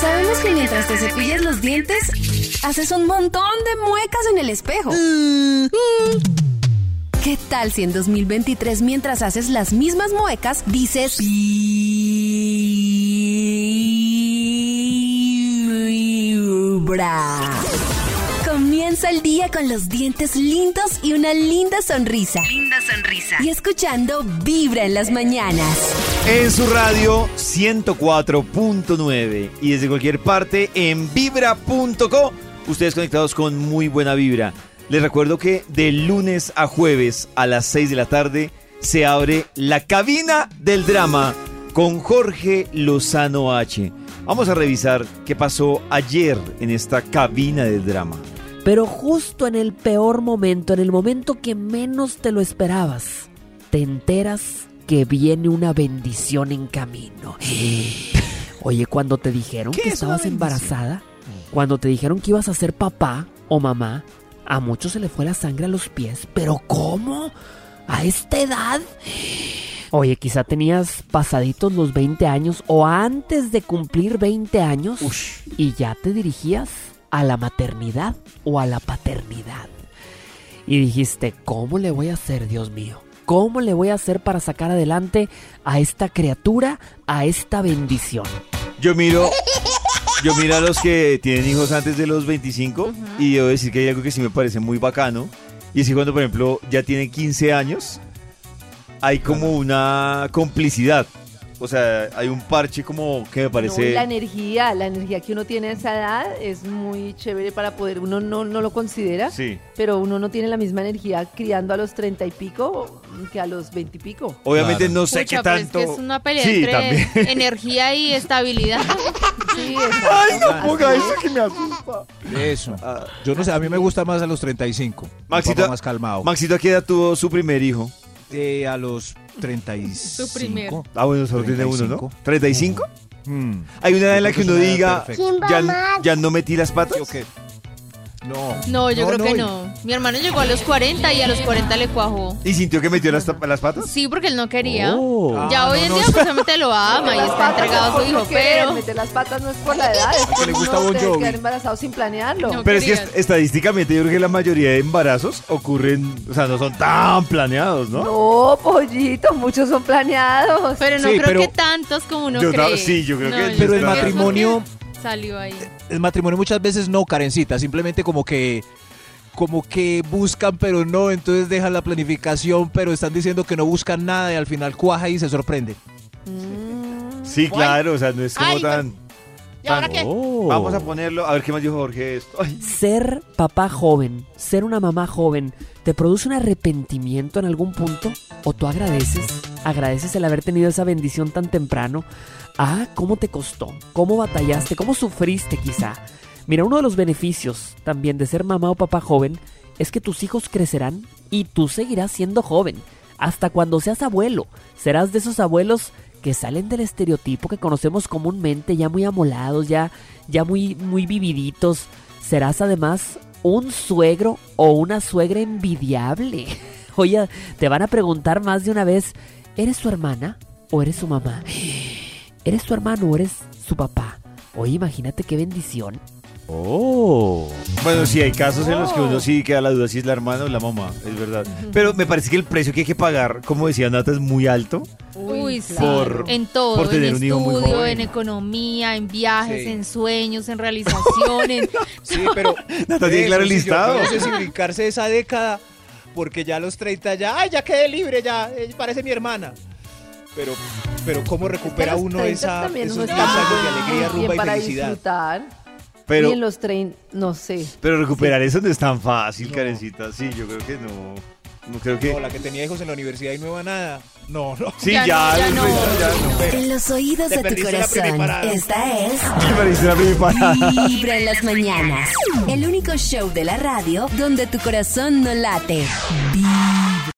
Sabemos que mientras te cepillas los dientes, haces un montón de muecas en el espejo. ¿Qué tal si en 2023 mientras haces las mismas muecas dices? Comienza el día con los dientes lindos y una linda sonrisa. Linda sonrisa. Y escuchando Vibra en las mañanas. En su radio 104.9 y desde cualquier parte en vibra.co, ustedes conectados con muy buena vibra. Les recuerdo que de lunes a jueves a las 6 de la tarde se abre la cabina del drama con Jorge Lozano H. Vamos a revisar qué pasó ayer en esta cabina del drama. Pero justo en el peor momento, en el momento que menos te lo esperabas, te enteras que viene una bendición en camino. Oye, cuando te dijeron que estabas embarazada, cuando te dijeron que ibas a ser papá o mamá, a muchos se le fue la sangre a los pies. ¿Pero cómo? ¿A esta edad? Oye, quizá tenías pasaditos los 20 años o antes de cumplir 20 años y ya te dirigías a la maternidad o a la paternidad. Y dijiste, ¿cómo le voy a hacer, Dios mío? ¿Cómo le voy a hacer para sacar adelante a esta criatura, a esta bendición? Yo miro, yo miro a los que tienen hijos antes de los 25 y debo decir que hay algo que sí me parece muy bacano. Y es que cuando, por ejemplo, ya tienen 15 años, hay como una complicidad. O sea, hay un parche como que me No, parece... y la energía, la energía que uno tiene a esa edad es muy chévere para poder, uno no, no lo considera, Sí. pero uno no tiene la misma energía criando a los treinta y pico que a los veinte y pico. Obviamente no sé Pucha, qué pero es tanto... que es una pelea Sí, entre también. energía y estabilidad. Sí. Ay, no ponga eso que me asusta. Eso. Yo no sé, a mí me gusta más a los 35. Un Maxito, más calmado. Maxito, ¿a qué edad tuvo su primer hijo? Eh, a los 35. Su primer. Ah, bueno, solo tiene uno, ¿no? 35. ¿35? Mm. Hay una edad en la que uno diga, ya, ya no metí las patas. ¿Sí o qué? No. No, yo No, creo no, que no. Mi hermano llegó a los 40 y a los 40 le cuajó. ¿Y sintió que metió las, las patas? Sí, porque él no quería. Oh. Ya Ah, hoy no, en no, día pues obviamente lo ama y está entregado a su hijo, pero... Meter las patas no es por la edad, es porque le gusta Bon Jovi. quedar embarazado sin planearlo. No. Pero es que estadísticamente yo creo que la mayoría de embarazos ocurren, o sea, no son tan planeados, ¿no? No, pollito, muchos son planeados. Pero no Sí, creo pero- que tantos como uno Yo cree. sí, yo creo que- Pero el matrimonio- Salió ahí. El matrimonio muchas veces no, Karencita. Simplemente como que. Como que buscan, pero no. Entonces dejan la planificación, pero están diciendo que no buscan nada y al final cuaja y se sorprende. Sí, claro, o sea, no es como Ay, tan... ¿Y ahora tan- qué? Oh. Vamos a ponerlo, a ver qué más dijo Jorge esto. Ay, Ser papá joven, ser una mamá joven, ¿te produce un arrepentimiento en algún punto? ¿O tú agradeces? ¿Agradeces el haber tenido esa bendición tan temprano? Ah, ¿cómo te costó? ¿Cómo batallaste? ¿Cómo sufriste quizá? Mira, uno de los beneficios también de ser mamá o papá joven es que tus hijos crecerán y tú seguirás siendo joven. Hasta cuando seas abuelo, serás de esos abuelos que salen del estereotipo que conocemos comúnmente, ya muy amolados, ya, ya muy, muy vividitos. Serás además un suegro o una suegra envidiable. Oye, te van a preguntar más de una vez, ¿eres su hermana o eres su mamá? ¿Eres su hermano o eres su papá? Oye, imagínate qué bendición. Oh. Bueno, sí, hay casos en los que uno sí queda la duda si es la hermana o la mamá, es verdad. Pero me parece que el precio que hay que pagar, como decía Nata, es muy alto. Uy, sí. Por- en todo, por tener en un hijo muy estudio, joven. en economía, en viajes, Sí. en sueños, en realización, en... Sí, pero. Nata tiene claro el listado. yo No sé si brincarse esa década, porque ya a los 30 ya, ay, ya quedé libre, ya, eh, parece mi hermana. Pero, pero ¿cómo recupera uno 30 esa, esos uno 10 está años de alegría, rumba y para felicidad? disfrutar. Pero, y en los 30, no sé. pero recuperar eso no es tan fácil, No. Karencita. Sí, yo creo que no. No creo que. No, la que tenía hijos en la universidad y no iba a nada. No, no. Sí, Ya ya, no, ya el no. ya En los oídos Te de tu perdiste corazón. Esta es Me parece la primera. Vibra en las mañanas. El único show de la radio donde tu corazón no late. Vibra.